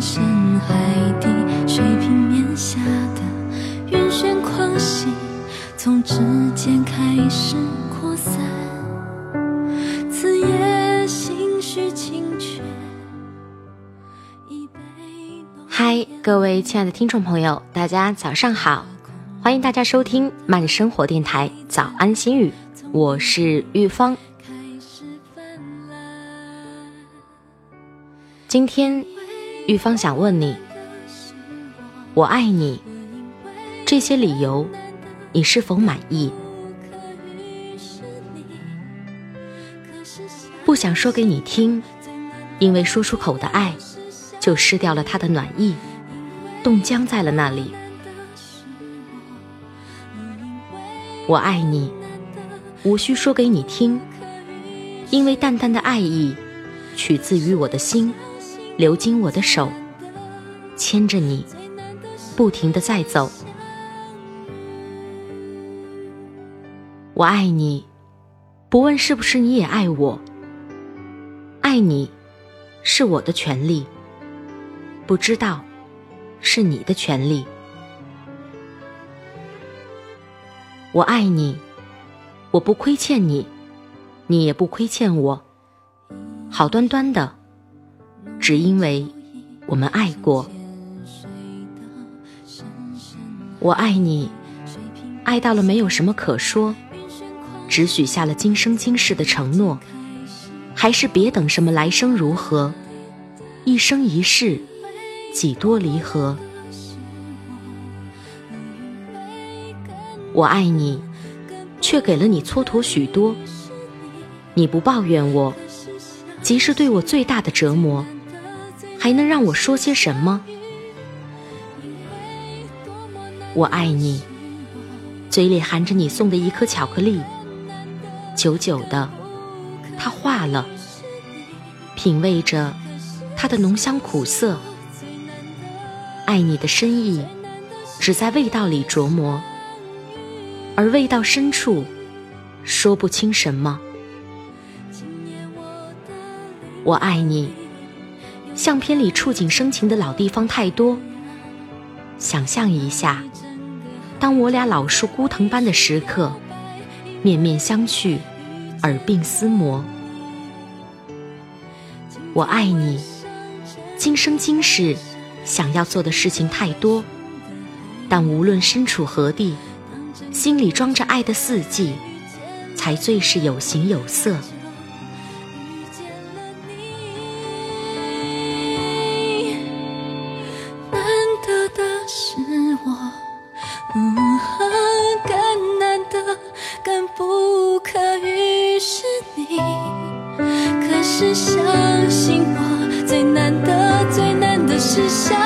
深海底，水平面下的晕眩狂喜，从指尖开始扩散。此夜心绪清绝，已被浓嗨，各位亲爱的听众朋友，大家早上好，欢迎大家收听慢生活电台早安心语，我是玉芳。今天，玉芳想问你，我爱你这些理由，你是否满意？不想说给你听，因为说出口的爱，就失掉了它的暖意，冻僵在了那里。我爱你，无需说给你听，因为淡淡的爱意，取自于我的心，流经我的手，牵着你，不停的在走。我爱你，不问是不是你也爱我。爱你，是我的权利。不知道，是你的权利。我爱你，我不亏欠你，你也不亏欠我。好端端的，只因为我们爱过。我爱你，爱到了没有什么可说，只许下了今生今世的承诺。还是别等什么来生如何，一生一世，几多离合。我爱你，却给了你蹉跎许多。你不抱怨我，即是对我最大的折磨，还能让我说些什么？我爱你，嘴里含着你送的一颗巧克力，久久的。它化了，品味着它的浓香苦涩。爱你的深意，只在味道里琢磨，而味道深处，说不清什么。我爱你，相片里触景生情的老地方太多。想象一下，当我俩老树孤藤般的时刻，面面相觑。耳鬓厮磨，我爱你。今生今世，想要做的事情太多，但无论身处何地，心里装着爱的四季，才最是有形有色。不可遇是你。可是相信我，最难的、最难的是相